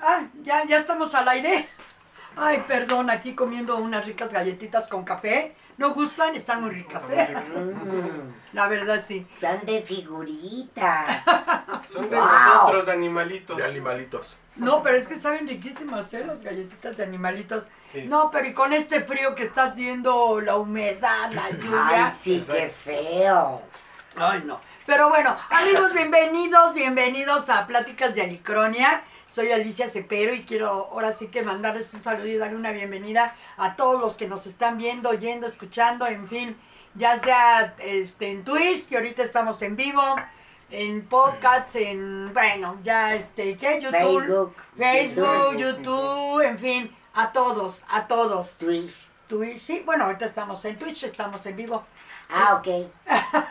Ah, ya, ya estamos al aire. Ay, perdón, aquí comiendo unas ricas galletitas con café. ¿No gustan? Están muy ricas, ¿eh? Mm, La verdad, sí. son de figurita. Son de Wow. nosotros, de animalitos. De animalitos. No, pero es que saben riquísimas, ¿eh? Las galletitas de animalitos. Sí. No, pero y con este frío que está haciendo, la humedad, la lluvia. Ay, sí, qué feo. Ay, no. Pero bueno, amigos, bienvenidos, bienvenidos a Pláticas de Alicronia. Soy Alicia Cepero y quiero ahora sí que mandarles un saludo y darle una bienvenida a todos los que nos están viendo, oyendo, escuchando, en fin, ya sea este, en Twitch, que ahorita estamos en vivo, en podcasts, en, bueno, ya este, ¿qué? YouTube, Facebook, Facebook, YouTube. YouTube, en fin, a todos, a todos. Twitch. Twitch, sí, bueno, ahorita estamos en Twitch, estamos en vivo. Ah, ok.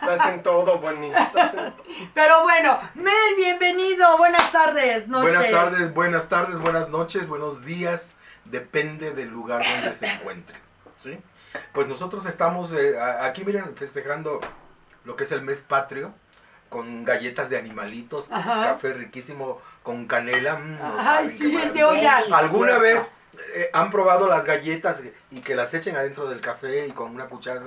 Estás en todo, Bonnie. En. Pero bueno, Mel, bienvenido, buenas tardes, noches. Buenas tardes, buenas tardes, buenas noches, buenos días. Depende del lugar donde se encuentre. ¿sí? Pues nosotros estamos eh, aquí, miren, festejando lo que es el mes patrio. Con galletas de animalitos, Ajá. café riquísimo con canela. mm, no Ay, sí, qué es de maravilla. olla. ¿Alguna vez eh, han probado las galletas y que las echen adentro del café y con una cuchara?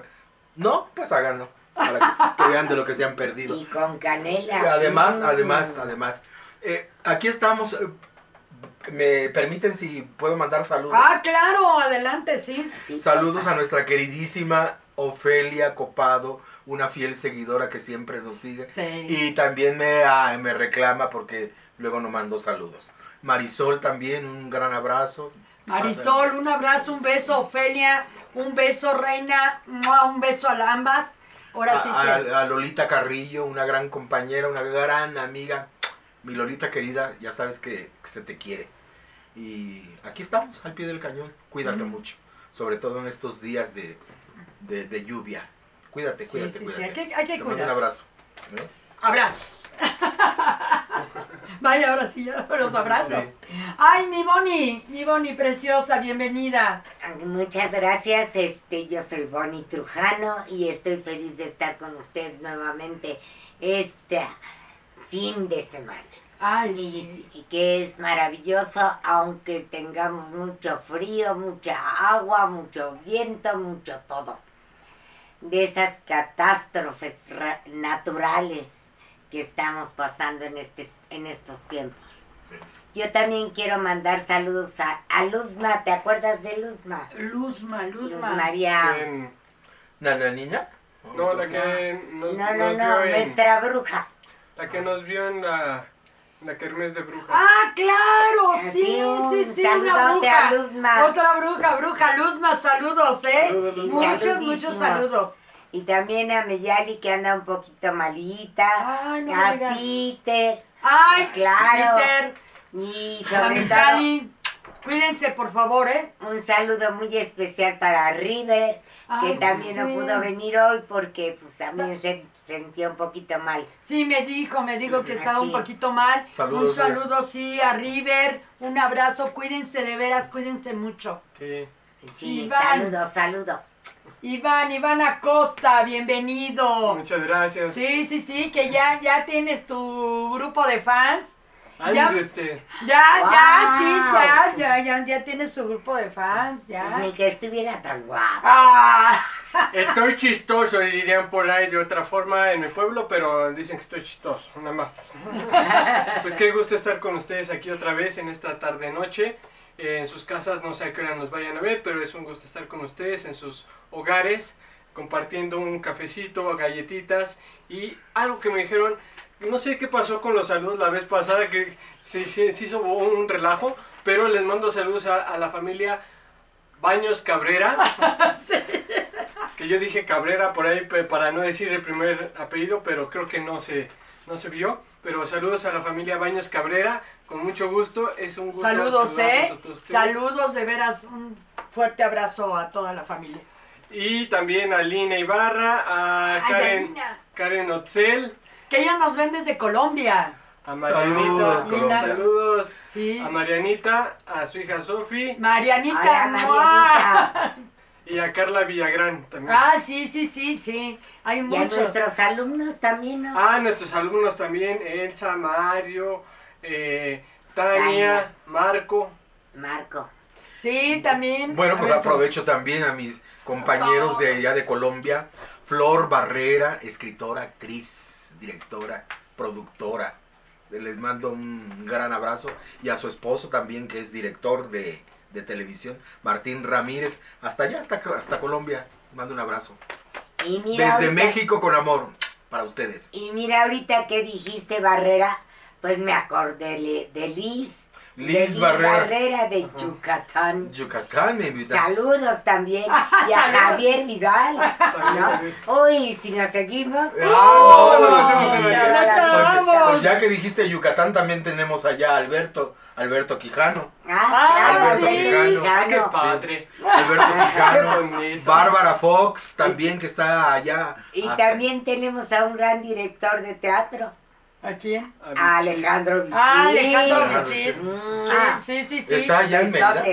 No, pues háganlo. Para que, que vean de lo que se han perdido. Y con canela. Además, Mm. además, además. eh, aquí estamos. eh, ¿Me permiten si puedo mandar saludos? Ah, claro, adelante, sí. Sí, Saludos a nuestra queridísima Ofelia Copado, una fiel seguidora que siempre nos sigue. Sí. Y también me, ah, me reclama porque luego nos mandó saludos. Marisol también, un gran abrazo. Marisol, un abrazo, un beso, Ofelia, un beso, Reina, un beso a ambas. Ahora sí a, que. a- a Lolita Carrillo, una gran compañera, una gran amiga. Mi Lolita querida, ya sabes que, se te quiere. Y aquí estamos, al pie del cañón. Cuídate mucho, sobre todo en estos días de, de- de lluvia. Cuídate, Sí, cuídate, sí, sí, hay que, hay que Te mando un abrazo. ¿eh? Abrazos. Vaya, ahora sí, ya los abrazos. Ay, mi Bonnie, mi Bonnie preciosa, bienvenida. Muchas gracias, este, yo soy Bonnie Trujano y estoy feliz de estar con ustedes nuevamente este fin de semana. Ay, Y, sí. y que es maravilloso, aunque tengamos mucho frío, mucha agua, mucho viento, mucho todo. De esas catástrofes ra- naturales que estamos pasando en, este, en estos tiempos. Sí. Yo también quiero mandar saludos a, a Luzma, ¿te acuerdas de Luzma? Luzma, Luz Luzma. María. En- ¿Nananina? No, la que nos, No, no, nos no, en, nuestra bruja. la que nos vio en la, en la kermés de brujas. Ah, claro, Así sí, un sí, sí, una bruja. Luzma. Otra bruja, bruja, Luzma, saludos, ¿eh? Saludos, Luzma. muchos, muchos saludos. Y también a Meyali que anda un poquito malita. Ay, no a. Peter. Ay, Claro. Peter, Y a sobre todo Chali, cuídense, por favor, ¿eh? un saludo muy especial para River, Ay, que también no pudo venir hoy porque pues también se sentía un poquito mal. Sí, me dijo, me dijo que estaba un poquito mal. Saludos, un saludo, sí, a River, un abrazo, cuídense de veras, cuídense mucho. Sí. Sí, Iván. saludos, saludos. Iván, Iván Acosta, bienvenido. Muchas gracias. Sí, sí, sí, que ya, ya tienes tu grupo de fans. Ay, Ya. este, Ya, ya, sí, ya, ya, ya, ya tienes su grupo de fans, ya. Ni que estuviera tan guapo. Ah, estoy chistoso, dirían por ahí de otra forma en mi pueblo, pero dicen que estoy chistoso, nada más. Pues qué gusto estar con ustedes aquí otra vez en esta tarde-noche. Eh, en sus casas, no sé a qué hora nos vayan a ver, pero es un gusto estar con ustedes en sus hogares, compartiendo un cafecito, galletitas y algo que me dijeron, no sé qué pasó con los saludos la vez pasada, que se, se- se hizo un relajo, pero les mando saludos a, a la familia Baños Cabrera. Que yo dije Cabrera por ahí para no decir el primer apellido, pero creo que no se, no se vio. Pero saludos a la familia Baños Cabrera, con mucho gusto. Es un gusto saludos, ¿eh? a todos ustedes. Saludos, de veras, un fuerte abrazo a toda la familia. Y también a Lina Ibarra, a Ay, Karen, Karen Otzel, que ella nos ven desde Colombia. a Marianita. Saludos, Colombia. Saludos Sí. a Marianita, a su hija Sofi Marianita. Marianita. Y a Carla Villagrán también. Ah, sí, sí, sí, sí. Hay Y a muchos. nuestros alumnos también, ¿no? Ah, nuestros alumnos también, Elsa, Mario, eh, Tania, Tania. Marco. Marco. Sí, también. Bueno, pues ver, aprovecho también a mis compañeros de allá de Colombia. Flor Barrera, escritora, actriz, directora, productora. Les mando un gran abrazo. Y a su esposo también, que es director de, de televisión, Martín Ramírez. Hasta allá, hasta, hasta Colombia. Mando un abrazo. Y mira Desde ahorita- México con amor. Para ustedes. Y mira ahorita que dijiste Barrera, pues me acordé le- de Liz. Liz de Barrera. de Yucatán. Yucatán me invita. Saludos también. Y a. Javier Vidal. ¿no? Uy, si nos seguimos. Ah, no, no, no, no, no, no. Ya no, acabamos. no, Pues ya que dijiste Yucatán, también tenemos allá a Alberto, Alberto Quijano. Ah, claro, sí. sí, Ah, qué Quijano. padre. Alberto Qué Quijano. Bárbara Fox, también que está allá. Y hasta- también tenemos a un gran director de teatro, ¿A quién? a Alejandro Vichy. Ah, Alejandro Bichir. Mua. Sí, sí, sí, sí. Está allá en Mérida.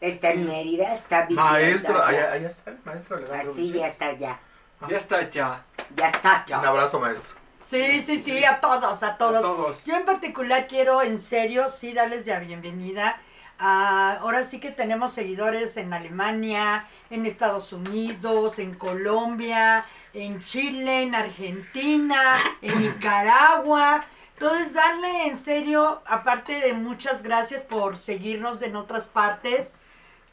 Está en Mérida, está viviendo Maestro, allá. allá, allá está el maestro Alejandro Así Vichy. ya está ya. Ya está ya. Ya está Un yo. abrazo, maestro. Sí, sí, sí, a todos, a todos. A todos. Yo en particular quiero, en serio, sí darles la bienvenida. Ahora sí que tenemos seguidores en Alemania, en Estados Unidos, en Colombia, en Chile, en Argentina, en Nicaragua. Entonces, darle en serio, aparte de muchas gracias por seguirnos en otras partes,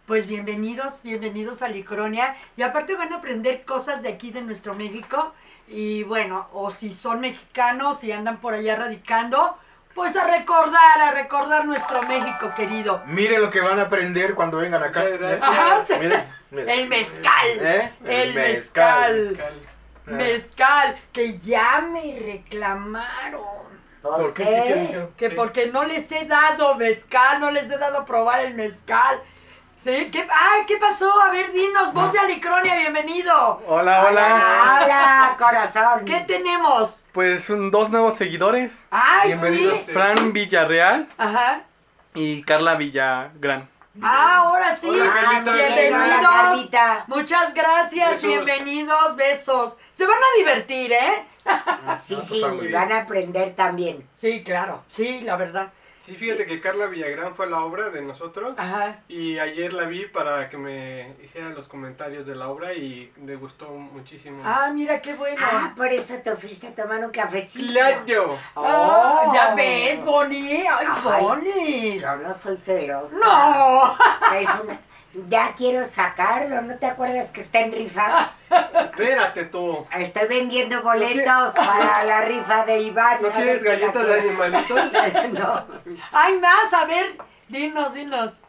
pues bienvenidos, bienvenidos a Licronia. Y aparte van a aprender cosas de aquí de nuestro México. Y bueno, o si son mexicanos y andan por allá radicando, pues a recordar, a recordar nuestro México querido. Miren lo que van a aprender cuando vengan acá. Muchas gracias. Ajá, sí. Miren, miren. El mezcal. ¿Eh? El mezcal. Mezcal. Mezcal, que ya me reclamaron. ¿Por, ¿Por qué? Que porque no les he dado mezcal, no les he dado probar el mezcal. ¿Sí? ¿Qué, ay, ¿qué pasó? A ver, dinos, voz de Alicronia, bienvenido. Hola, hola. Hola, corazón. ¿Qué tenemos? Pues un- dos nuevos seguidores, Ay, Bienvenidos. sí. Fran Villarreal Ajá. y Carla Villagrán. Ah, ahora sí. Hola, Carlita. Hola, Bienvenidos. Carlita. Muchas gracias, Besos. bienvenidos, besos. Se van a divertir, ¿eh? Sí, Ah, pues sí, está muy bien. van a aprender también. Sí, claro, sí, la verdad. Sí, fíjate que Carla Villagrán fue la obra de nosotros. Ajá. Y ayer la vi para que me hicieran los comentarios de la obra y le gustó muchísimo. Ah, mira qué bueno. Ah, por eso te fuiste a tomar un cafecito. ¡Claro! Ah, Oh. ya ves, Bonnie. Ay, Ay. Bonnie. Yo no soy celosa. No. Es una- Ya quiero sacarlo, ¿no te acuerdas que está en rifa? Espérate tú. Estoy vendiendo boletos para la rifa de Iván. ¿No la galletas de animalitos? No. Hay más, a ver, dinos, dinos.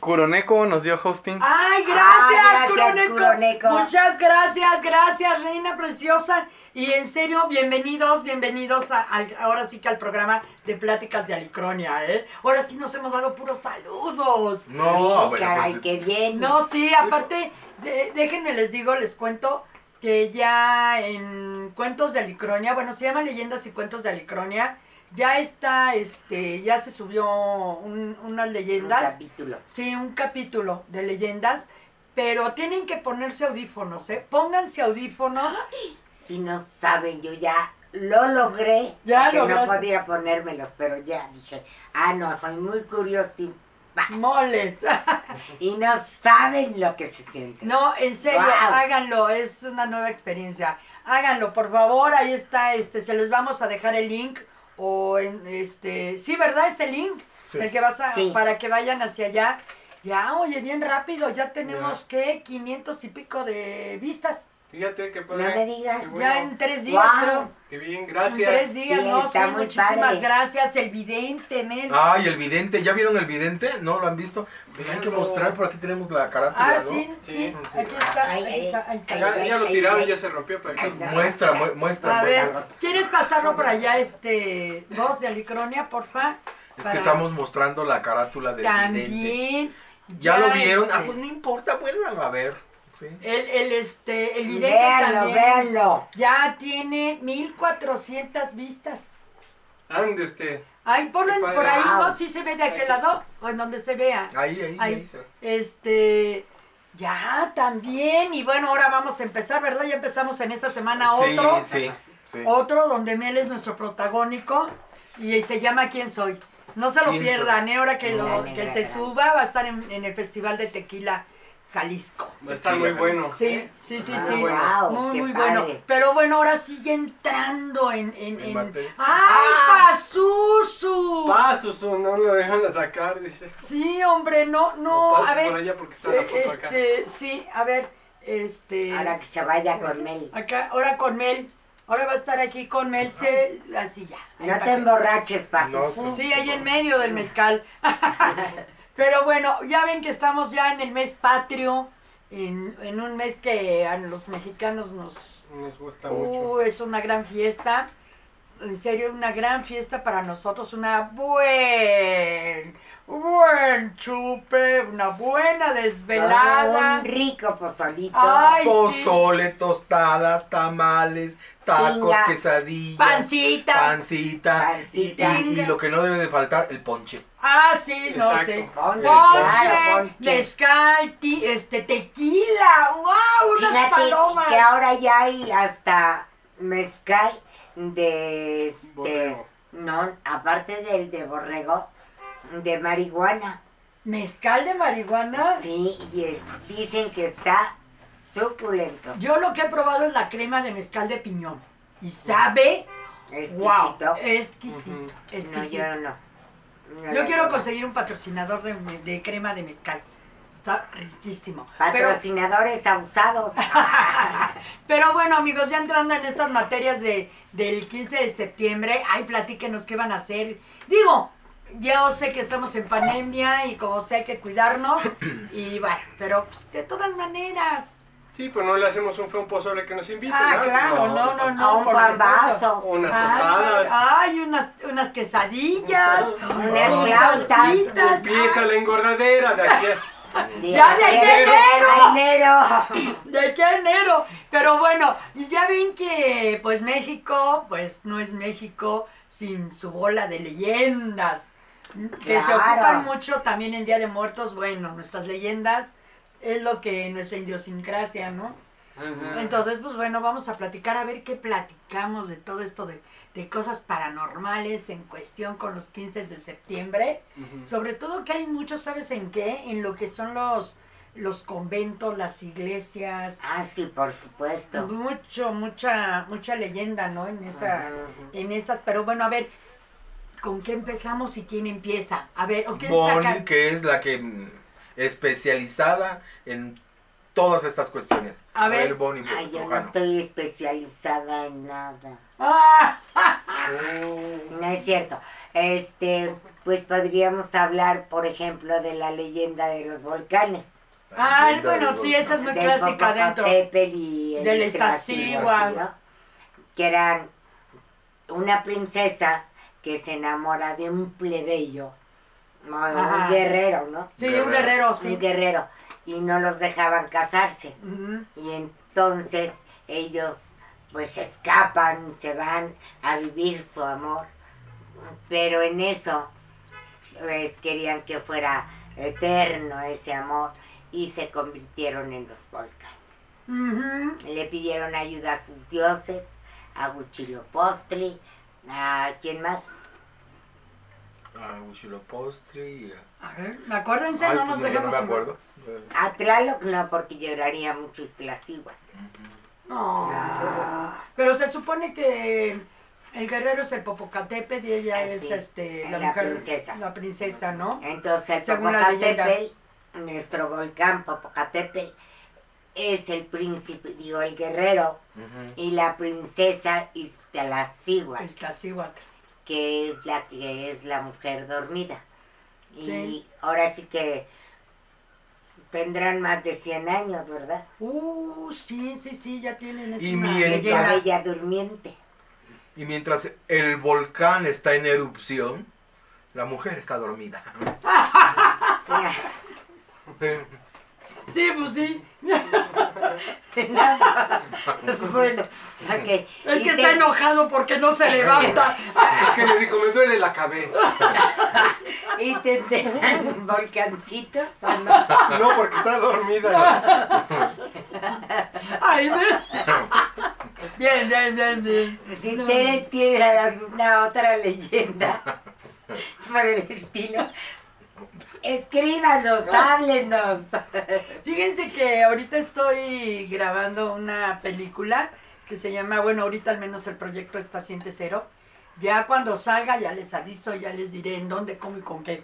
Curoneco nos dio hosting. Ay, gracias, Ah, gracias, Curoneco. Curoneco. Muchas gracias, gracias, reina preciosa. Y en serio, bienvenidos, bienvenidos a- al- ahora sí que al programa de Pláticas de Alicronia, ¿eh? Ahora sí nos hemos dado puros saludos. No, Sí, bueno, caray, pues, qué bien. No, sí, aparte, de- déjenme les digo, les cuento que ya en Cuentos de Alicronia, bueno, se llama Leyendas y Cuentos de Alicronia, ya está, este, ya se subió un- unas Un leyendas. capítulo. Sí, un capítulo de leyendas, pero tienen que ponerse audífonos, ¿eh? Pónganse audífonos. Si no saben, yo ya lo logré. Ya porque no podía ponérmelos, pero ya dije, ah, no, soy muy curioso Moles. y no saben lo que se siente. No, en serio, Wow. háganlo, es una nueva experiencia. Háganlo, por favor, ahí está, este, se les vamos a dejar el link o en este, sí, ¿verdad? Es el link, Sí. el que vas a, Sí. para que vayan hacia allá. Ya, oye, bien rápido, ya tenemos, ¿qué? 500 y pico de vistas. Fíjate qué No padre. me digas. Bueno. Ya en tres días, Wow. creo. Qué bien, En gracias. tres días, Sí, no, está sí, muy muchísimas padre. gracias. El vidente, men. Ay, el vidente, ¿ya vieron el vidente? ¿No lo han visto? Pues hay que mostrar, por aquí tenemos la carátula, Ah, ¿no? sí, sí, Sí, sí. aquí está, ahí está, ahí está. ay, Ya, ya lo tiraron, ya se rompió, no. Muestra, mu- muestra. A ver, muestra. ¿quieres pasarlo por allá, este, voz de Alicronia, porfa? Es Para- que estamos mostrando la carátula del vidente. También. ¿Ya, lo vieron? este, Ah, pues no importa, vuélvanlo a ver. Sí. el, el, este, el vidente Véanlo, también véanlo. ya tiene 1400 vistas. Ande usted. Ahí, ponlo en- Qué padre. por ahí. ¿no? Sí se ve de aquel lado, o en donde se vea. Ahí, ahí, Ahí. Este, Ya, también. Y bueno, ahora vamos a empezar, ¿verdad? Ya empezamos en esta semana otro. sí, sí. Otro donde Mel es nuestro protagónico y se llama ¿Quién soy? No se lo ¿Quién pierdan, ¿eh? Ahora que, lo, que se suba, va a estar en, en el Festival de Tequila Jalisco. Va a estar muy bueno. Sí, sí, sí, Ah, sí. muy, muy padre. bueno. Pero bueno, ahora sigue entrando en... en, En. ¡Ay, Pasusu! Pasos, no lo dejan de sacar, dice. Sí, hombre, no, no, paso a ver. por allá porque está la eh, foto acá. este, sí, a ver, este... Ahora que se vaya con Mel. Acá, ahora con Mel. Ahora va a estar aquí con Mel, se, así ya. No te emborraches. No, pues, Sí, ahí en medio del mezcal. Pero bueno, ya ven que estamos ya en el mes patrio, en, en un mes que a los mexicanos nos... Nos gusta mucho. Uh, es una gran fiesta. En serio, una gran fiesta para nosotros, una buen, buen chupe, una buena desvelada. Un rico pozolito. Ay, sí. Pozole, tostadas, tamales, tacos, Tinga. quesadillas. Pancita. Pancita. Pancita. Y, y- y lo que no debe de faltar, el ponche. Ah, sí, no Exacto. sé. Ponche, mezcal, ti- este, tequila, wow, unas Fíjate palomas. que ahora ya hay hasta mezcal de, de Borrego. no, aparte del de borrego, de marihuana. Mezcal de marihuana. Sí, y es- dicen que está suculento. Yo lo que he probado es la crema de mezcal de piñón. Y sabe, wow, Exquisito. exquisito. No, exquisito. yo no. Yo quiero conseguir un patrocinador de, de crema de mezcal. Está riquísimo. Pero, Patrocinadores abusados. pero bueno, amigos, ya entrando en estas materias de, del 15 de septiembre, ay, platíquenos qué van a hacer. Digo, yo sé que estamos en pandemia y como sé hay que cuidarnos. y bueno, pero pues, de todas maneras. Sí, pues no le hacemos un feo un pozole que nos invite. Ah, ¿no? claro, no, no, no. a un supuesto. Unas tostadas. Ay, unas, unas quesadillas. Unas flautas. salsitas. Empieza la engordadera de aquí. a- Ya de aquí a enero. De aquí a enero. Pero bueno, y ya ven que pues México, pues no es México sin su bola de leyendas. Que se ocupan mucho también en Día de Muertos. Bueno, nuestras leyendas es lo que nuestra idiosincrasia, ¿no? Entonces, pues bueno, vamos a platicar, a ver qué platicamos de todo esto de, de cosas paranormales en cuestión con los 15 de septiembre. Sobre todo que hay mucho, ¿sabes en qué? En lo que son los, los conventos, las iglesias. Ah, sí, por supuesto. Mucho, mucha, mucha leyenda, ¿no? En esa, en esas, pero bueno, a ver, ¿con qué empezamos y quién empieza? A ver, ¿o quién Bonnie, saca? que es la que especializada en todas estas cuestiones. A ver. Bonnie Ay, yo no estoy especializada en nada. ¡Ah! No es cierto. Este, pues podríamos hablar, por ejemplo, de la leyenda de los volcanes. Ah, bueno, sí, esa es muy Del clásica dentro. Y el Del. ¿no? Que eran una princesa que se enamora de un plebeyo, o Ajá. un guerrero, ¿no? Sí, un guerrero, sí. Un guerrero. Y no los dejaban casarse. Y entonces ellos pues escapan, se van a vivir su amor. Pero en eso pues querían que fuera eterno ese amor y se convirtieron en los volcanes. Le pidieron ayuda a sus dioses, a Huitzilopochtli, a quién más, Ah, Huitzilopochtli. A ver, acuérdense, Ay, no pues nos dejemos no me acuerdo. a Tlaloc no porque lloraría mucho Iztaccíhuatl. No. Pero se supone que el guerrero es el Popocatépetl y ella es Sí, este la, la mujer, princesa. la princesa, ¿no? Entonces el Según. Popocatépetl, nuestro volcán Popocatépetl, es el príncipe, digo, el guerrero y la princesa Iztaccíhuatl, Iztaccíhuatl. Que es la que es la mujer dormida. Y Sí. ahora sí que tendrán más de 100 años, ¿verdad? Uh, sí, sí, sí, ya tienen es Y mientras- leyenda. durmiente. Y mientras el volcán está en erupción, la mujer está dormida. Sí, pues sí. bueno, ok. Es Y que te- está enojado porque no se levanta. Es que le dijo, me duele la cabeza. ¿Y tendrán volcancitos o no? No, porque está dormida. Ay, me... Bien, bien, bien, bien. Si No. ustedes tienen alguna otra leyenda por el estilo, escríbanos, háblenos. Fíjense que ahorita estoy grabando una película que se llama, bueno, ahorita al menos el proyecto es Paciente Cero. Ya cuando salga ya les aviso, ya les diré en dónde, cómo y con qué.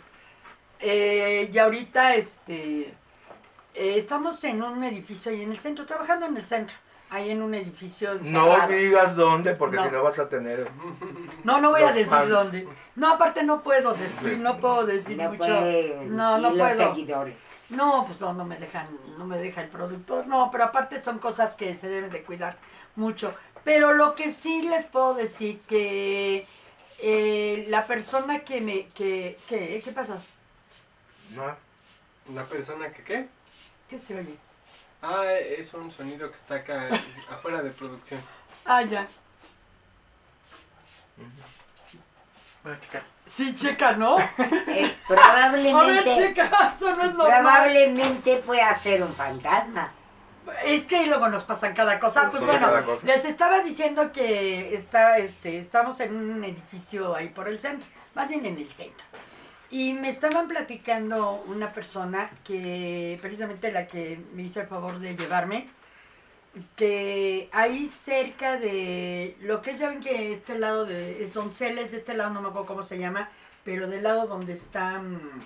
Eh, y ahorita este, eh, estamos en un edificio ahí en el centro, trabajando en el centro, ahí en un edificio. No digas dónde, porque No. si no vas a tener. No, no voy a decir fans. dónde. No, aparte no puedo decir, no puedo decir No mucho. pueden No, no puedo. seguidores. No, pues no, no me dejan, no me deja el productor. No, pero aparte son cosas que se deben de cuidar mucho. Pero lo que sí les puedo decir que eh, la persona que me, que, que, ¿qué pasó? No. ¿Una persona que qué? ¿Qué se oye? Ah, es un sonido que está acá afuera de producción. Ah, ya. Bueno, chica. Sí, checa, ¿no? Eh, A ver, probablemente, checa, eso no es normal. probablemente pueda ser un fantasma. Es que luego nos pasan cada cosa. Pues Pasa bueno, cada cosa. les estaba diciendo que está, este, estamos en un edificio ahí por el centro, más bien en el centro. Y me estaban platicando una persona que, precisamente la que me hizo el favor de llevarme, que ahí cerca de lo que es, ya ven que este lado de es Donceles, de este lado no me acuerdo cómo se llama, pero del lado donde está mm,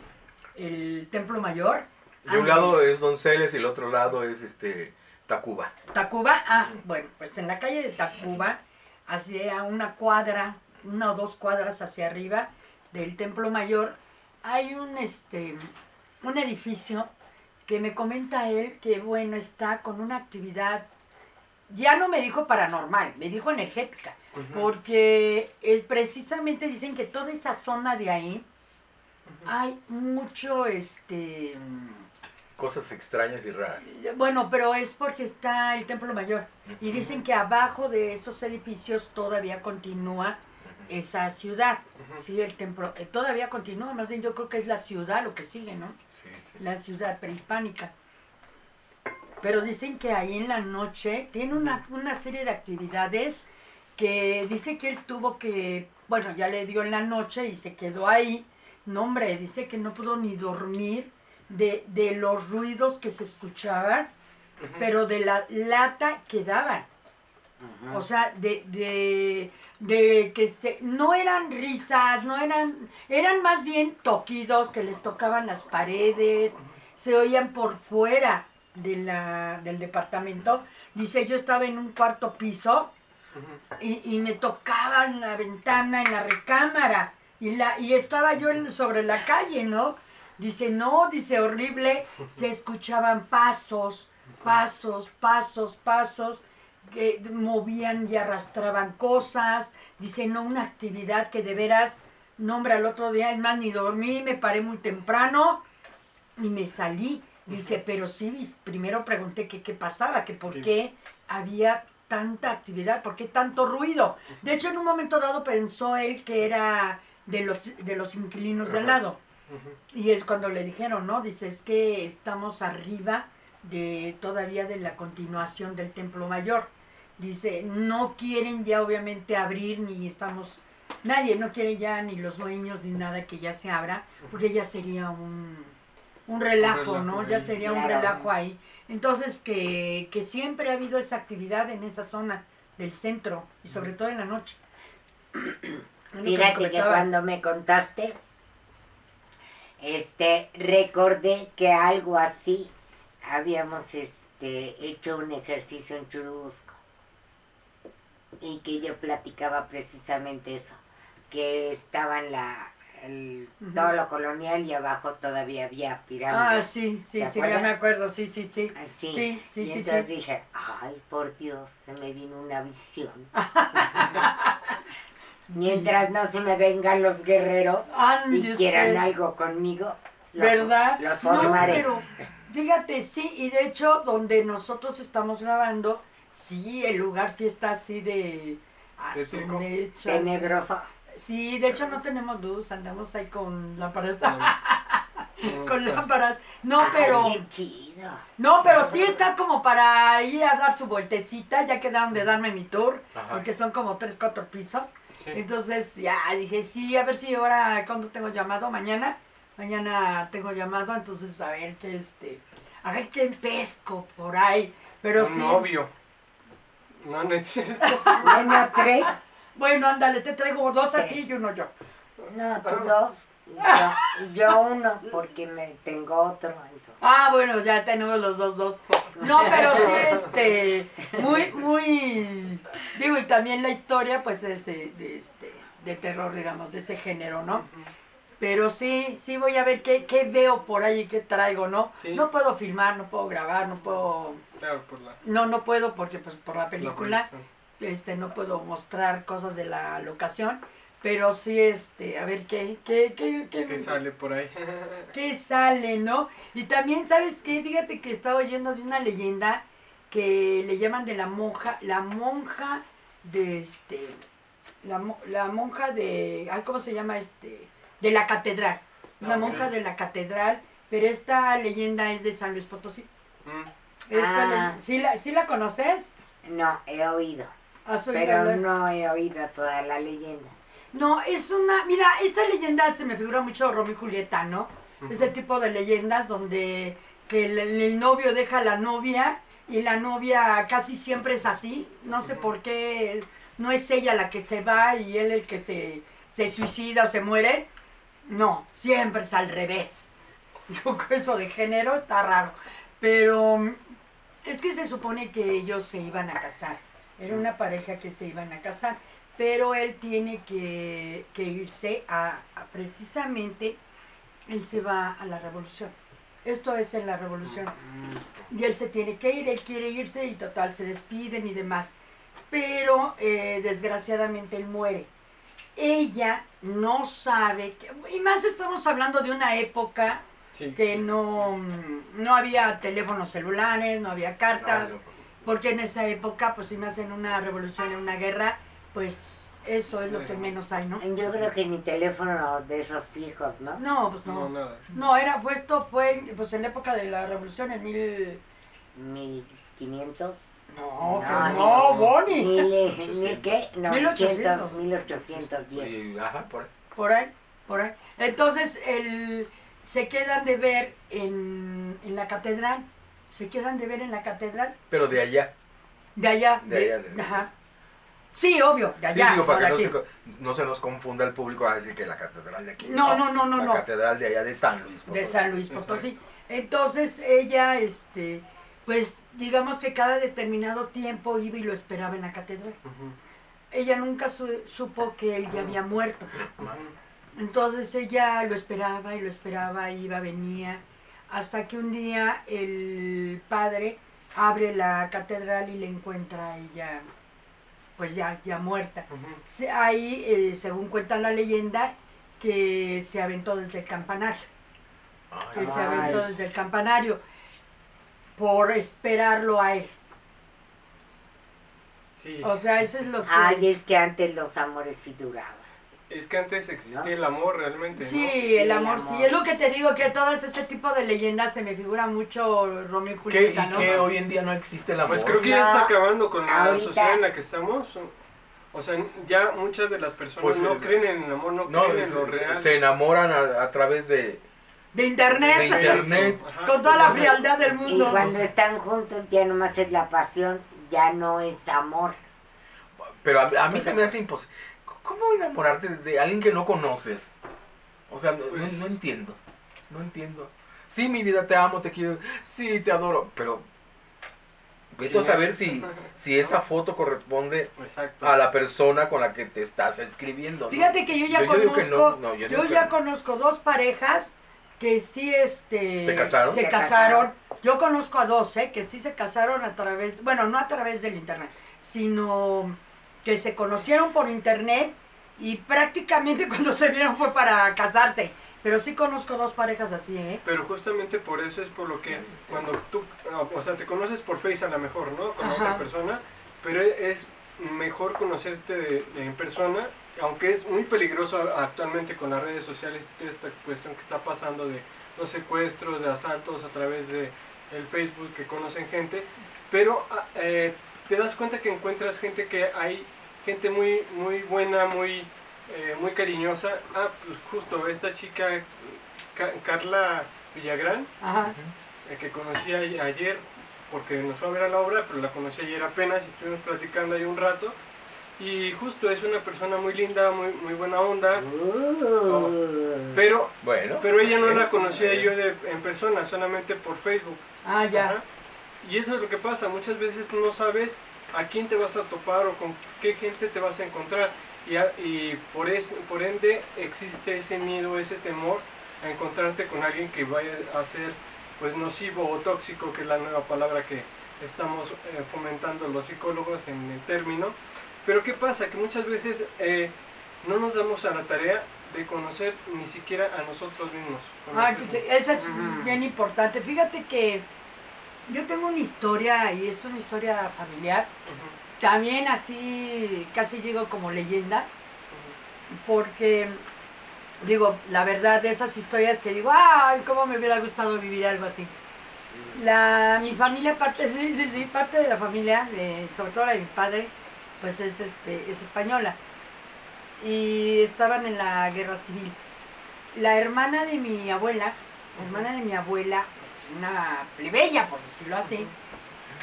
el Templo Mayor. De un ah, lado es Donceles y el otro lado es este Tacuba. Tacuba, ah, bueno, pues en la calle de Tacuba, hacia una cuadra, una o dos cuadras hacia arriba del Templo Mayor, hay un este un edificio que me comenta él que bueno está con una actividad ya no me dijo paranormal, me dijo energética, porque eh, precisamente dicen que toda esa zona de ahí hay mucho este Cosas extrañas y raras. bueno, pero es porque está el Templo Mayor. Y dicen que abajo de esos edificios todavía continúa esa ciudad. Sí, el templo eh, todavía continúa. Más bien yo creo que es la ciudad lo que sigue, ¿no? Sí, sí. La ciudad prehispánica. Pero dicen que ahí en la noche tiene una, una serie de actividades que dice que él tuvo que, bueno, ya le dio en la noche y se quedó ahí. No, hombre, dice que no pudo ni dormir de, de los ruidos que se escuchaban, pero de la lata que daban. O sea, de, de, de que se, no eran risas, no eran, eran más bien toquidos que les tocaban las paredes, se oían por fuera de la, del departamento. Dice, yo estaba en un cuarto piso y, y me tocaban la ventana en la recámara y, la, y estaba yo en- sobre la calle, ¿no? Dice, no, dice, horrible, se escuchaban pasos, pasos, pasos, pasos, que movían y arrastraban cosas, dice, no, una actividad que de veras, no, hombre, al otro día, es más, ni dormí, me paré muy temprano y me salí. Dice, pero sí, primero pregunté que qué pasaba, que por Sí. qué había tanta actividad, por qué tanto ruido. De hecho, en un momento dado pensó él que era de los, de los inquilinos del lado. Y es cuando le dijeron, ¿no? Dice, es que estamos arriba de todavía de la continuación del Templo Mayor. Dice, no quieren ya obviamente abrir ni estamos, nadie no quiere ya ni los dueños ni nada que ya se abra, porque ya sería un, un relajo, relajo ¿no? ahí. Ya sería un relajo ahí. Entonces, que, que siempre ha habido esa actividad en esa zona del centro y sobre todo en la noche. Fíjate que cuando me contaste, este, recordé que algo así habíamos este, hecho un ejercicio en Churubusco. Y que yo platicaba precisamente eso, que estaba en la, el- todo lo colonial y abajo todavía había Ah, pirámides. sí, sí, ¿Te sí, ya me acuerdo, sí, sí, sí. Así. Sí, sí, y sí, entonces sí. dije, ay, por Dios, se me vino una visión. Mientras no se me vengan los guerreros y quieran usted. algo conmigo, los, ¿Verdad? los no, formaré. pero fíjate, sí, y de hecho donde nosotros estamos grabando, sí, el lugar sí está así de Tétrico. azulechas. Tenebroso. Sí, de hecho no tenemos luz, andamos ahí con lámparas. Con lámparas. No, Ay, pero. qué chido. No, pero sí está como para ir a dar su vueltecita. Ya quedaron de darme mi tour. Ajá. Porque son como tres, cuatro pisos. Sí. Entonces ya dije, sí, a ver si ahora, cuando tengo llamado? Mañana. Mañana tengo llamado, entonces a ver qué este. A ver qué pesco por ahí. Pero Un sí. novio. No, no es cierto. Bueno, tres. Bueno, ándale, te traigo dos a ti y uno yo. No, tú dos. Yo, yo uno, porque me tengo otro. entonces. Ah, bueno, ya tenemos los dos dos. No, pero sí, este, muy, muy, digo, y también la historia, pues, es de, de, este, de terror, digamos, de ese género, ¿no? Pero sí, sí voy a ver qué, qué veo por ahí, qué traigo, ¿no? Sí. No puedo filmar, no puedo grabar, no puedo, Claro, por la, no, no puedo porque, pues, por la la película, este, no puedo mostrar cosas de la locación, pero sí, este, a ver qué, qué, qué, qué, ¿Qué sale por ahí? que sale, ¿no? Y también, ¿sabes qué? Fíjate que estaba oyendo de una leyenda que le llaman de la monja, la monja de este, la, mo- la monja de, ay, ¿cómo se llama este? De la catedral, la Ah, monja de la catedral, pero esta leyenda es de San Luis Potosí. Mm, Esta Ah. ¿sí, la, ¿Sí la conoces? No, he oído. ¿Has oído Pero hablar? no he oído toda la leyenda. No, es una, mira, esta leyenda se me figura mucho Romeo y Julieta, ¿no? Ese tipo de leyendas donde que el, el novio deja a la novia y la novia casi siempre es así. No sé por qué no es ella la que se va y él el que se, se suicida o se muere. No, siempre es al revés. Yo creo eso de género está raro. Pero mm, es que se supone que ellos se iban a casar. Era una pareja que se iban a casar. Pero él tiene que, que irse a, a precisamente, él se va a la revolución. Esto es en la revolución. Y él se tiene que ir, él quiere irse y total, se despiden y demás. Pero eh, desgraciadamente él muere. Ella no sabe, que, y más estamos hablando de una época sí. que no, no había teléfonos celulares, no había cartas, pues, porque en esa época, pues si me hacen una revolución, en una guerra, pues eso es lo que menos hay, ¿no? Yo creo que ni teléfono de esos fijos, ¿no? No, pues No, no. nada. No, era, fue esto fue pues en la época de la revolución, en mil... 1500. No, No, no, Bonnie. Mil, 800. mil qué? 1800. 900, 1810. y- ajá, por ahí. Por ahí, por ahí. Entonces, el, se quedan de ver en, en la catedral, se quedan de ver en la catedral, Pero de allá. de allá. De allá, de- ajá. Sí, obvio, de Sí, allá. digo, no para de que no se, no se nos confunda el público a decir que la catedral de aquí. No, no, no, no, La no. catedral de allá de San Luis. de Potosí. San Luis Potosí. Entonces ella, este, pues digamos que cada determinado tiempo iba y lo esperaba en la catedral. Ella nunca su- supo que él ya había muerto. Entonces ella lo esperaba y lo esperaba, iba, venía, hasta que un día el padre abre la catedral y le encuentra a ella, pues ya, ya muerta. Ahí, eh, según cuenta la leyenda, que se aventó desde el campanario. que Ay, se aventó desde el campanario por esperarlo a él. Sí. O sea, eso es lo que... Ay, es que antes los amores sí duraban. Es que antes existía ¿No? el amor realmente, ¿no? Sí, Sí, el el amor, amor. sí. Es lo que te digo, que todo ese tipo de leyendas se me figura mucho Romeo y ¿Qué, Julieta, ¿Y ¿no? que hoy en día no existe el amor? Pues creo que ya está acabando con la ahorita- sociedad en la que estamos. O sea, ya muchas de las personas Pues no es- creen en el amor, no, no, creen en se, lo real. se enamoran a, a través de... De internet, De internet. Con toda la frialdad del Y mundo. cuando están juntos ya nomás es la pasión, ya no es amor. Pero a, a mí se me hace imposible. ¿Cómo enamorarte de alguien que no conoces? O sea, no, no- Pues- no entiendo. No entiendo. Sí, mi vida, te amo, te quiero. Sí, te adoro. Pero vete a saber si, si esa foto corresponde Exacto. a la persona con la que te estás escribiendo. ¿no? Fíjate que yo ya Yo- conozco, no, no, yo ya no. conozco dos parejas que sí, este... ¿Se casaron? Se casaron. Yo conozco a dos, ¿eh? Que sí se casaron a través, bueno, no a través del internet, sino que se conocieron por internet y prácticamente cuando se vieron fue para casarse. Pero sí conozco dos parejas así, ¿eh? Pero justamente por eso es por lo que cuando tú, o sea, te conoces por Face a lo mejor, ¿no? Con Ajá. otra persona, pero es mejor conocerte de- en persona aunque es muy peligroso actualmente con las redes sociales esta cuestión que está pasando de los secuestros, de asaltos a través de el Facebook que conocen gente, pero ah, eh, te das cuenta que encuentras gente que hay gente muy muy buena, muy eh, muy cariñosa. Ah, pues justo esta chica Ca- Carla Villagrán, Ajá. eh, que conocí ayer porque nos fue a ver a la obra, pero la conocí ayer apenas y estuvimos platicando ahí un rato. Y justo es una persona muy linda, muy, muy buena onda, Uh. pero, Bueno. pero ella no la conocía bien. yo de, en persona, solamente por Facebook. Ah, ya. Ajá. Y eso es lo que pasa, muchas veces no sabes a quién te vas a topar o con qué gente te vas a encontrar. Y, a- y por, es, por ende existe ese miedo, ese temor a encontrarte con alguien que vaya a ser pues nocivo o tóxico, que es la nueva palabra que estamos eh, fomentando los psicólogos en el término. Pero ¿qué pasa? Que muchas veces eh, no nos damos a la tarea de conocer ni siquiera a nosotros mismos. Ah, eso es bien importante. Fíjate que yo tengo una historia y es una historia familiar. También así, casi digo como leyenda, porque digo, la verdad de esas historias que digo, ay, cómo me hubiera gustado vivir algo así. La, mi familia, parte, sí, sí, sí, parte de la familia, de- sobre todo la de mi padre, pues es, este, es española. Y estaban en la guerra civil. La hermana de mi abuela, la hermana de mi abuela, es una plebeya, por decirlo así,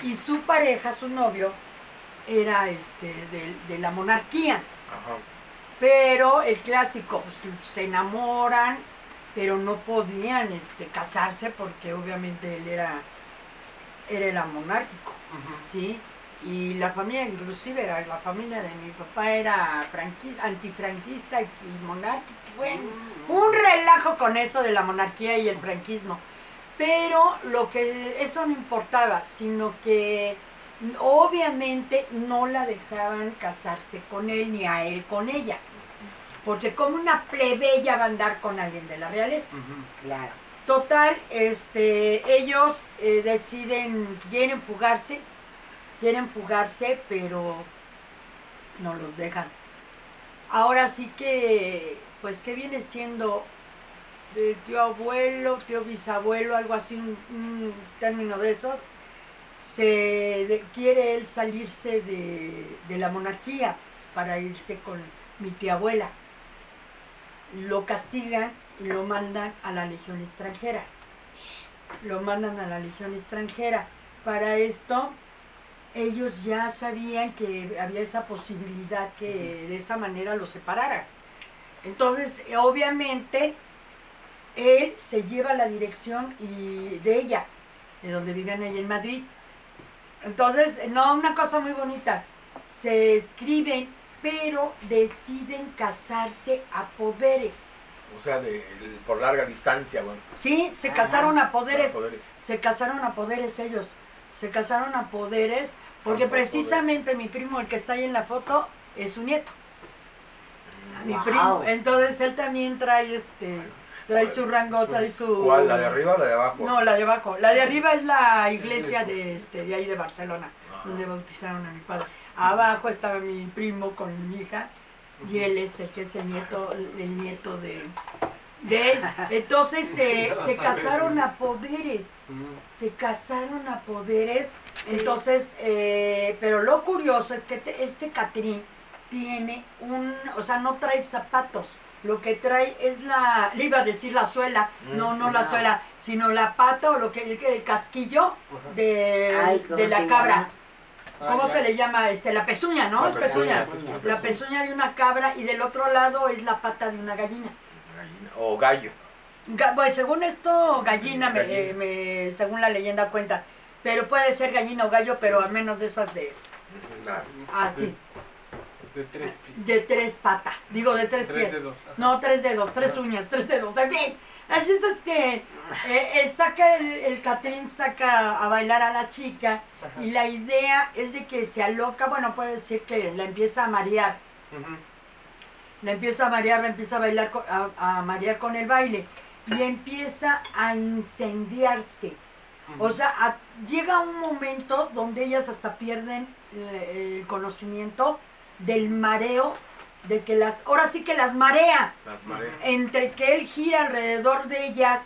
y su pareja, su novio, era este de, de la monarquía. Ajá. Pero el clásico, pues, se enamoran, pero no podían este, casarse porque obviamente él era, era el monárquico. ¿sí? Y la familia, inclusive era- la familia de mi papá era franqui- antifranquista y, monárquico. Bueno, un relajo con eso de la monarquía y el franquismo. Pero lo que eso no importaba, sino que obviamente no la dejaban casarse con él ni a él con ella. Porque como una plebeya va a andar con alguien de la realeza. Claro. Total, este, ellos eh, deciden, quieren fugarse, quieren fugarse, pero no los dejan. Ahora sí que, pues, ¿qué viene siendo eh, tío abuelo, tío bisabuelo, algo así, un, término de esos? Se quiere él salirse de, de la monarquía para irse con mi tía abuela. Lo castigan y lo mandan a la legión extranjera. Lo mandan a la legión extranjera. Para esto, ellos ya sabían que había esa posibilidad que de esa manera lo separaran. Entonces, obviamente, él se lleva la dirección y de ella, de donde vivían allí en Madrid. Entonces, no, una cosa muy bonita. Se escriben, pero deciden casarse a poderes. O sea, de, de- por larga distancia, bueno. Sí, se casaron a poderes. Poderes. Se casaron a poderes ellos. Se casaron a poderes porque precisamente mi primo, el que está ahí en la foto, es su nieto. Mi Wow. primo. Entonces él también trae este, trae su rango, trae su. ¿Cuál? ¿La de arriba o la de abajo? No, la de abajo. La de arriba es la iglesia de este, de ahí de Barcelona, Ajá. donde bautizaron a mi padre. Abajo estaba mi primo con mi hija y él es el que es el nieto, el nieto de, de. Entonces se- se casaron a poderes se casaron a poderes. Entonces, eh, pero lo curioso es que te- este Catrín tiene un, o sea, no trae zapatos. Lo que trae es la, le iba a decir la suela, no, no la suela, sino la pata o lo que el casquillo de, Ay, ¿cómo de la cabra. Ah, ¿Cómo ya. se le llama? Este, la pezuña, ¿no? La pezuña, La pezuña de una cabra y del otro lado es la pata de una gallina. O gallo. Ga- Pues según esto, gallina, me- Gallina. eh, me- según la leyenda cuenta. Pero puede ser gallina o gallo, pero al menos de esas de así, De tres pies. de tres patas. Digo, de tres, Tres pies. dedos. No, tres dedos, tres uñas, tres dedos, en fin. El chiste es que eh, él saca, el, el Catrín saca a bailar a la chica Ajá. y la idea es de que se aloca, bueno, puede decir que la empieza a marear. La empieza a marear, la empieza a bailar, con- a, a marear con el baile. Y empieza a incendiarse. O sea, a- llega un momento donde ellas hasta pierden eh, el conocimiento del mareo de que las, ahora sí que las marea, Las entre que él gira alrededor de ellas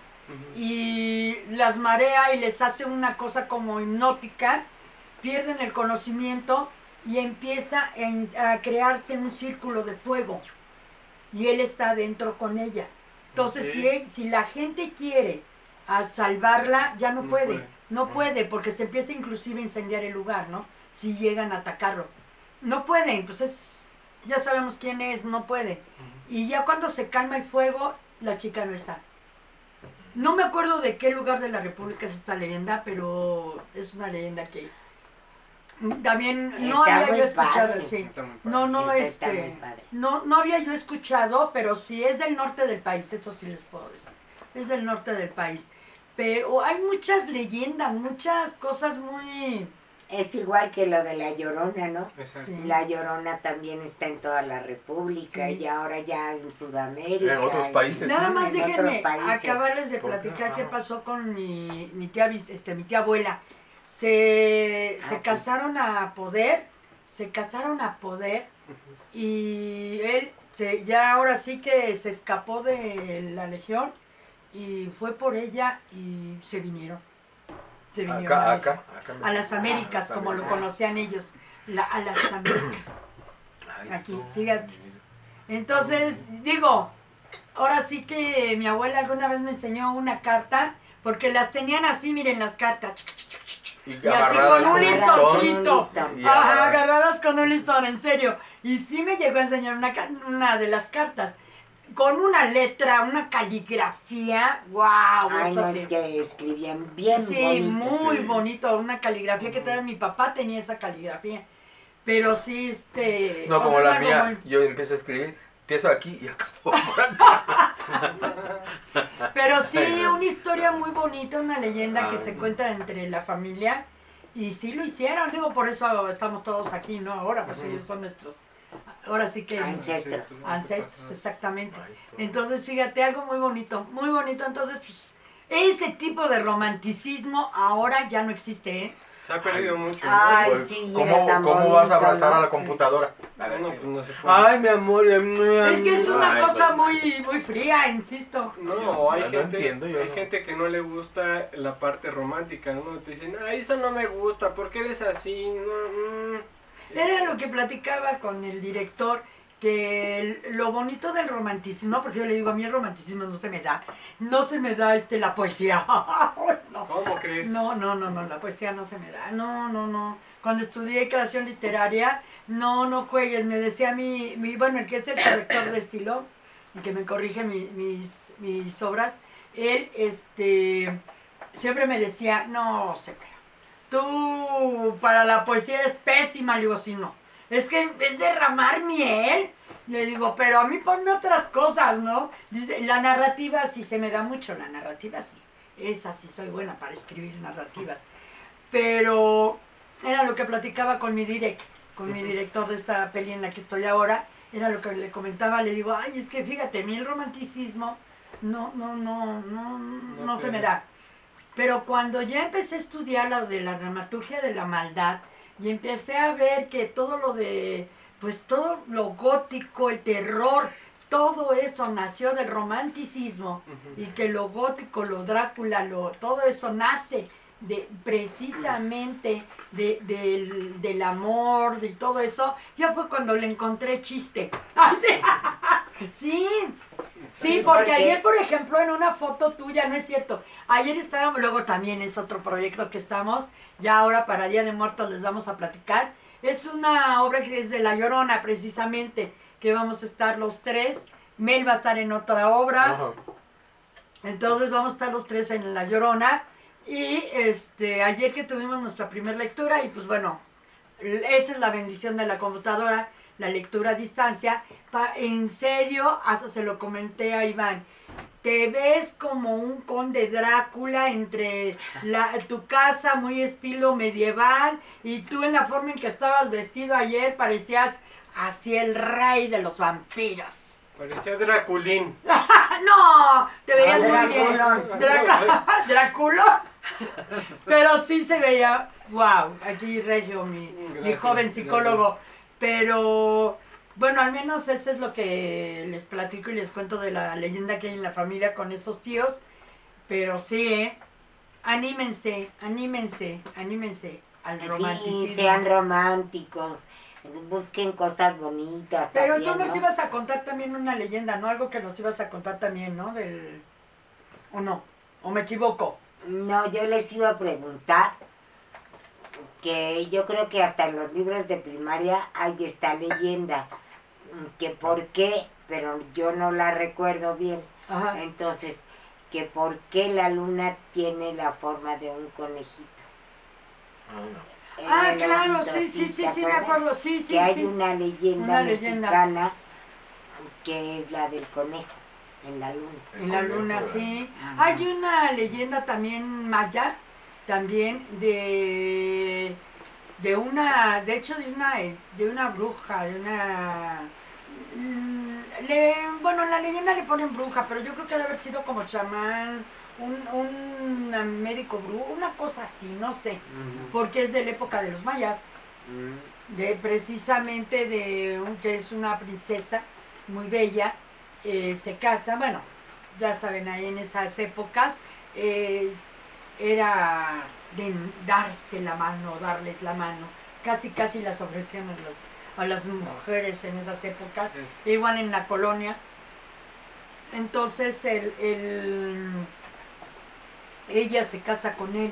y las marea y les hace una cosa como hipnótica, pierden el conocimiento y empieza a crearse un círculo de fuego y él está adentro con ella. Entonces, si, si la gente quiere a salvarla, ya no, No puede. puede. No puede, porque se empieza inclusive a incendiar el lugar, ¿no? Si llegan a atacarlo. No pueden, pues es, ya sabemos quién es, no puede. Y ya cuando se calma el fuego, la chica no está. No me acuerdo de qué lugar de la República es esta leyenda, pero es una leyenda que también no Está había yo escuchado, padre. sí. No, no, está este, no, no había yo escuchado, pero sí es del norte del país, eso sí les puedo decir. Es del norte del país. Pero hay muchas leyendas, muchas cosas muy... Es igual que lo de la Llorona, ¿no? Exacto. Sí. La Llorona también está en toda la República Sí. y ahora ya en Sudamérica. En otros y- países. Nada sí, más en déjenme acabarles de platicar qué pasó con mi, mi tía, bis- este, mi tía abuela. Se, Ah, se sí. casaron a poder, se casaron a poder y él se, ya ahora sí que se escapó de la legión y fue por ella y se vinieron. Se vinieron Acá, a, acá, acá. a las Américas, Ah, como lo conocían ellos, la- a las Américas. Ay, Aquí, no. fíjate. Entonces, digo, ahora sí que mi abuela alguna vez me enseñó una carta, porque las tenían así, miren las cartas. Y, Y así con un listoncito. Ajá, agarradas con un listón, en serio. Y sí me llegó a enseñar una, de las cartas. Con una letra, una caligrafía, wow. Ay, no, es que escribían bien Sí, bonito. muy sí. bonito, una caligrafía que todavía mi papá tenía esa caligrafía. Pero sí, este... No como sea, la mía, yo empiezo a escribir, empiezo aquí y acabo por acá. Pero sí, una historia muy bonita, una leyenda que se cuenta entre la familia. Y sí lo hicieron, digo, por eso estamos todos aquí, ¿no? Ahora, pues ellos son nuestros, ahora sí que Ancestros. ancestros, exactamente. Entonces, fíjate, algo muy bonito, muy bonito. Entonces, pues, ese tipo de romanticismo ahora ya no existe, ¿eh? Se ha perdido mucho. Ay, Pues, sí, ¿Cómo, cómo vas a abrazar ¿no? a la Sí. computadora? No, pues no se puede. Ay, mi amor. eh, Es que es una ay, cosa pues, muy, muy fría, insisto. No, hay No gente, entiendo, yo hay no. gente que no le gusta la parte romántica, ¿no? Te dicen, ay, eso no me gusta, ¿por qué eres así? No, mm". Era lo que platicaba con el director, que el- lo bonito del romanticismo, porque yo le digo, a mí el romanticismo no se me da, no se me da este la poesía. no. ¿Cómo crees? no, no, no, no, la poesía no se me da, no, no, no. Cuando estudié creación literaria, no, no juegues, me decía mi, mi bueno, el que es el corrector de estilo, y que me corrige mi- mis, mis obras, él, este, siempre me decía, no, se tú para la poesía eres pésima, le digo, sí, no. Es que es derramar miel. Le digo, pero a mí ponme otras cosas, ¿no? Dice, la narrativa sí se me da mucho, la narrativa sí. Esa sí soy buena para escribir narrativas. Pero era lo que platicaba con mi direct, con mi director de esta peli en la que estoy ahora. Era lo que le comentaba, le digo, ay, es que fíjate, a mí el romanticismo no, no, no, no, no, te- se me da. Pero cuando ya empecé a estudiar lo de la dramaturgia de la maldad y empecé a ver que todo lo de, pues todo lo gótico, el terror, todo eso nació del romanticismo y que lo gótico, lo Drácula, lo, todo eso nace de precisamente de, del, del amor, de todo eso, ya fue cuando le encontré chiste. Sí, Sí, porque ayer, por ejemplo, en una foto tuya, no es cierto, ayer estábamos, luego también es otro proyecto que estamos, ya ahora para Día de Muertos les vamos a platicar, es una obra que es de La Llorona, precisamente, que vamos a estar los tres, Mel va a estar en otra obra, Ajá. entonces vamos a estar los tres en La Llorona, y este, ayer que tuvimos nuestra primera lectura, y pues bueno, esa es la bendición de la computadora, la lectura a distancia. Pa- en serio, hasta se lo comenté a Iván. Te ves como un conde Drácula entre la, tu casa muy estilo medieval y tú en la forma en que estabas vestido ayer parecías así el rey de los vampiros. Parecía Draculín. ¡Ah, no! Te veías Ah, muy bien. Draculón. Draca- Drácula. Pero sí se veía, wow, aquí Regio, mi, joven gracias. psicólogo. Pero Bueno, al menos eso es lo que les platico y les cuento de la leyenda que hay en la familia con estos tíos. Pero sí, ¿eh? anímense, anímense, anímense al romanticismo. Sí, sean románticos. Busquen cosas bonitas. Pero también, tú nos ¿no? ibas a contar también una leyenda, ¿no? Algo que nos ibas a contar también, ¿no? Del... ¿O no? ¿O me equivoco? No, yo les iba a preguntar que yo creo que hasta en los libros de primaria hay esta leyenda, que por qué, pero yo no la recuerdo bien. Ajá. Entonces, que por qué la luna tiene la forma de un conejito. En Ah, el claro, sí, sí, sí, ¿te sí, me acuerdo, sí, sí, que hay sí. una leyenda Una leyenda. mexicana que es la del conejo en la luna. En la luna, sí. Ajá. Hay una leyenda también maya, también de de una, de hecho de una de una bruja, de una mm, le, bueno, en la leyenda le ponen bruja, pero yo creo que debe haber sido como chamán, un, un médico brujo, una cosa así, no sé, porque es de la época de los mayas. Mm. de precisamente de un, que es una princesa muy bella, eh, se casa, bueno, ya saben, ahí en esas épocas eh, era de darse la mano, darles la mano, casi casi las ofrecían a, los- a las mujeres en esas épocas, igual en la colonia. Entonces el, el- ella se casa con él,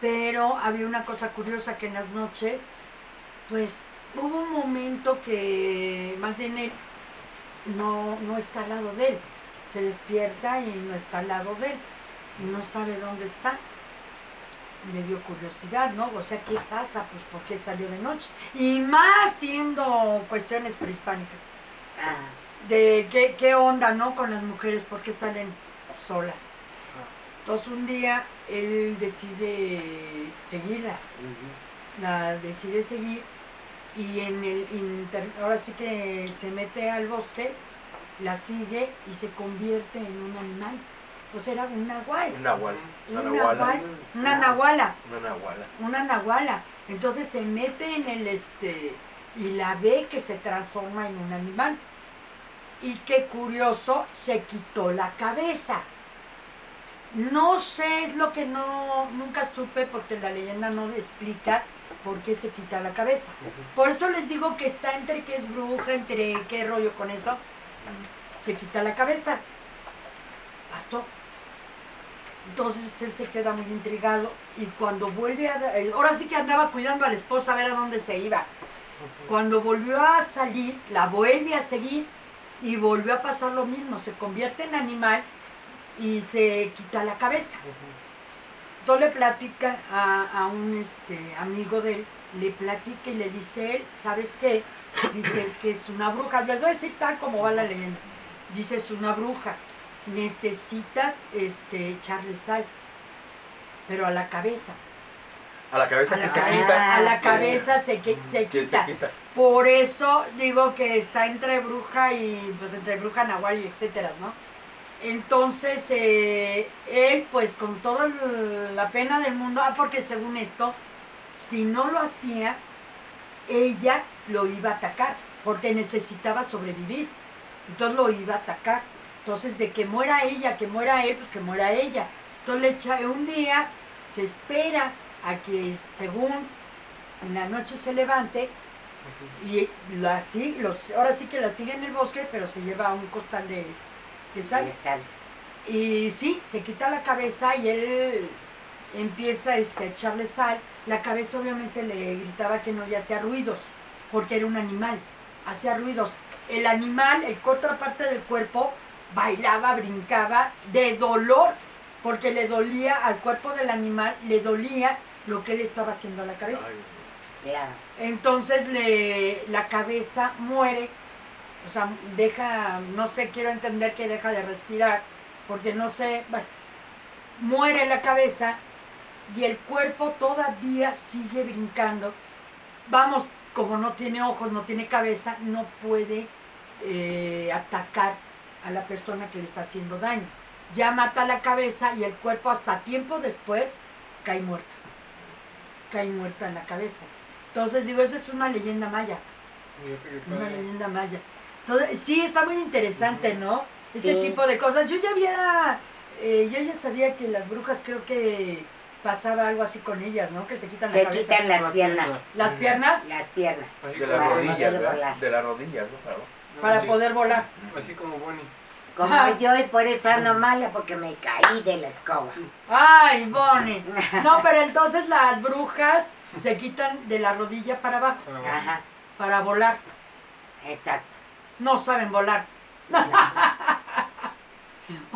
pero había una cosa curiosa que en las noches pues hubo un momento que más bien él no, no está al lado de él. Se despierta y no está al lado de él. Y no sabe dónde está. Le dio curiosidad, ¿no? O sea, ¿qué pasa? Pues porque salió de noche. Y más siendo cuestiones prehispánicas. Ah, De qué, qué onda, ¿no? Con las mujeres, ¿por qué salen solas? Entonces un día él decide seguirla la decide seguir y en el inter- ahora sí que se mete al bosque, la sigue y se convierte en un animal. Sea, era un nahual. Un nahual. Una Un nahuala. nahual, una nahuala, Una nahuala. una nahuala. Entonces se mete en el este y la ve que se transforma en un animal. Y qué curioso, se quitó la cabeza. No sé, es lo que no, nunca supe porque la leyenda no explica por qué se quita la cabeza. Por eso les digo que está entre que es bruja, entre qué rollo con eso. Se quita la cabeza. Pasó. Entonces él se queda muy intrigado y cuando vuelve a... eh, Ahora sí que andaba cuidando a la esposa a ver a dónde se iba. Cuando volvió a salir, la vuelve a seguir y volvió a pasar lo mismo. Se convierte en animal y se quita la cabeza. Entonces le platica a, a un este, amigo de él, le platica y le dice él, ¿sabes qué? Dice, es que es una bruja. Les voy a decir tal como va la leyenda. Dice, es una bruja. Necesitas este, echarle sal, pero a la cabeza. A la cabeza A que la se cabeza, quita. a la cabeza se, que- se Que quita. se quita. Por eso digo que está entre bruja y pues entre bruja, nahual y etcétera, ¿no? Entonces, eh, él pues con toda la pena del mundo, ah, porque según esto, si no lo hacía, ella lo iba a atacar, porque necesitaba sobrevivir. Entonces lo iba a atacar. Entonces, de que muera ella, que muera él, pues que muera ella. Entonces, le echa- un día se espera a que, según en la noche se levante, y la, si- los, ahora sí que la sigue en el bosque, pero se lleva un costal de, de sal. Y sí, se quita la cabeza y él empieza este, a echarle sal. La cabeza obviamente le gritaba que no y hacía ruidos, porque era un animal, hacía ruidos. El animal, el otra parte del cuerpo, bailaba, brincaba de dolor, porque le dolía al cuerpo del animal, le dolía lo que él estaba haciendo a la cabeza. Claro. Entonces le, la cabeza muere, o sea, deja, no sé, quiero entender que deja de respirar, porque no sé, bueno, muere la cabeza y el cuerpo todavía sigue brincando. Vamos, como no tiene ojos, no tiene cabeza, no puede eh, atacar a la persona que le está haciendo daño. Ya mata la cabeza y el cuerpo hasta tiempo después cae muerto. Cae muerta en la cabeza. Entonces digo, esa es una leyenda maya. Una leyenda maya. Todo- sí, está muy interesante, ¿no? Ese Sí. tipo de cosas. Yo ya había, eh, yo ya sabía que las brujas creo que pasaba algo así con ellas, ¿no? Que se quitan Se quitan las piernas. Las piernas Las piernas. De las rodillas. De las rodillas, ¿no? Para poder volar. Así como Bonnie. Como yo y por eso ando mala porque me caí de la escoba. Ay, Bonnie. No, pero entonces las brujas se quitan de la rodilla para abajo. Ajá, para volar. exacto. No saben volar.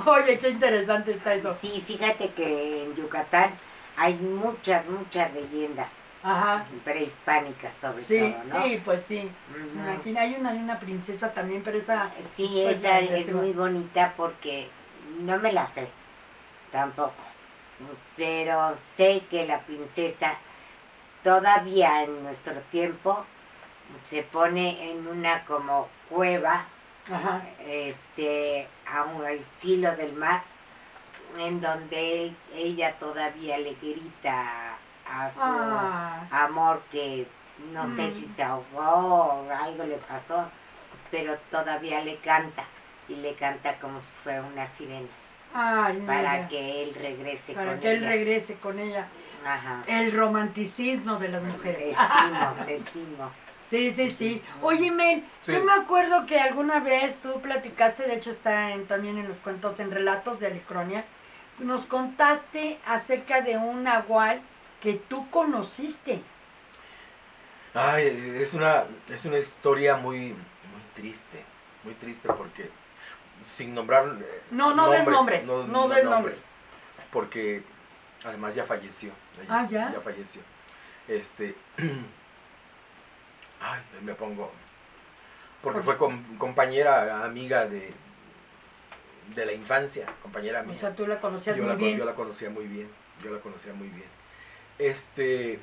Oye, qué interesante está eso. Sí, fíjate que en Yucatán hay muchas, muchas leyendas Ajá. prehispánicas sobre Sí, todo, ¿no? sí, pues sí. Imagina, hay una, una princesa también, pero esa... Sí, Pues esa es muy bonita porque no me la sé tampoco. Pero sé que la princesa todavía en nuestro tiempo se pone en una como cueva Ajá. este a un- al filo del mar en donde él- ella todavía le grita a su Ah, amor que no sé Mm. si se ahogó o algo le pasó, pero todavía le canta y le canta como si fuera una sirena ay, para mira, que él regrese para con que él ella. regrese con ella. Ajá. El romanticismo de las mujeres. Decimos, decimos. Sí, sí, sí. Oye, Men, Sí. yo me acuerdo que alguna vez tú platicaste, de hecho está en- también en los cuentos, en relatos de Alicronia, nos contaste acerca de un nahual que tú conociste. Ay, es una, es una historia muy, muy triste, muy triste porque sin nombrar eh, No, no des nombres, no des nombres. porque además ya falleció. Ah, ¿ya? Ya falleció. Este, ay, me pongo, porque Por- fue com- compañera, amiga de, de la infancia, compañera O mía. sea, tú la conocías yo, muy la, bien. yo la conocía muy bien, yo la conocía muy bien. Este,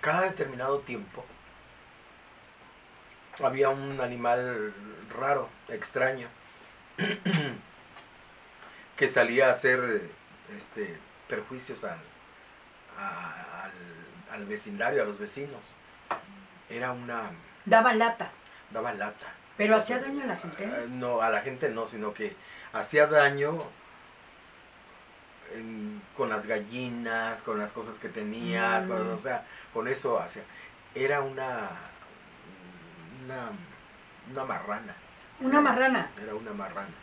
cada determinado tiempo había un animal raro, extraño, que salía a hacer este, perjuicios al, a- al, al vecindario, a los vecinos. Era una... Daba lata. daba lata. Pero hacía daño a la gente. Eh, No, a la gente no, sino que hacía daño en- con las gallinas, con las cosas que tenías, Mm. con- o sea, con eso hacía. Era una, una, una marrana. Una marrana. Era una marrana.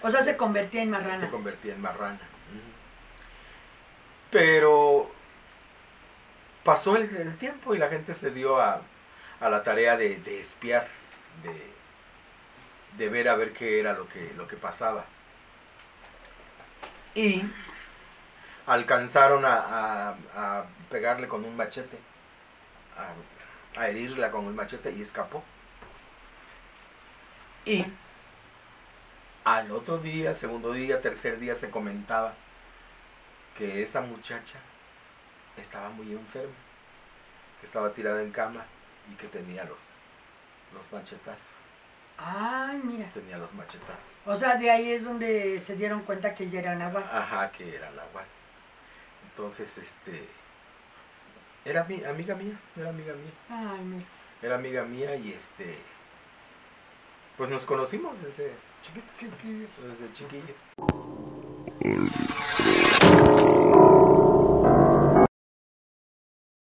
O sea, se convertía en Se marrana. convertía en marrana. Pero pasó el, el tiempo y la gente se dio a, a la tarea de, de espiar, de, de ver a ver qué era lo que, lo que pasaba. Y alcanzaron a, a- a pegarle con un machete, a, a herirla con un machete y escapó. Y al otro día, segundo día, tercer día se comentaba que esa muchacha estaba muy enferma, que estaba tirada en cama y que tenía los, los machetazos. Ay, mira. Tenía los machetazos. O sea, de ahí es donde se dieron cuenta que ella era nahual. Ajá, que era la guay. Entonces, este. Era mi, amiga mía, era amiga mía. Ay, mira. Era amiga mía y este. Pues nos conocimos desde chiquitos, Chiquillos. desde chiquillos.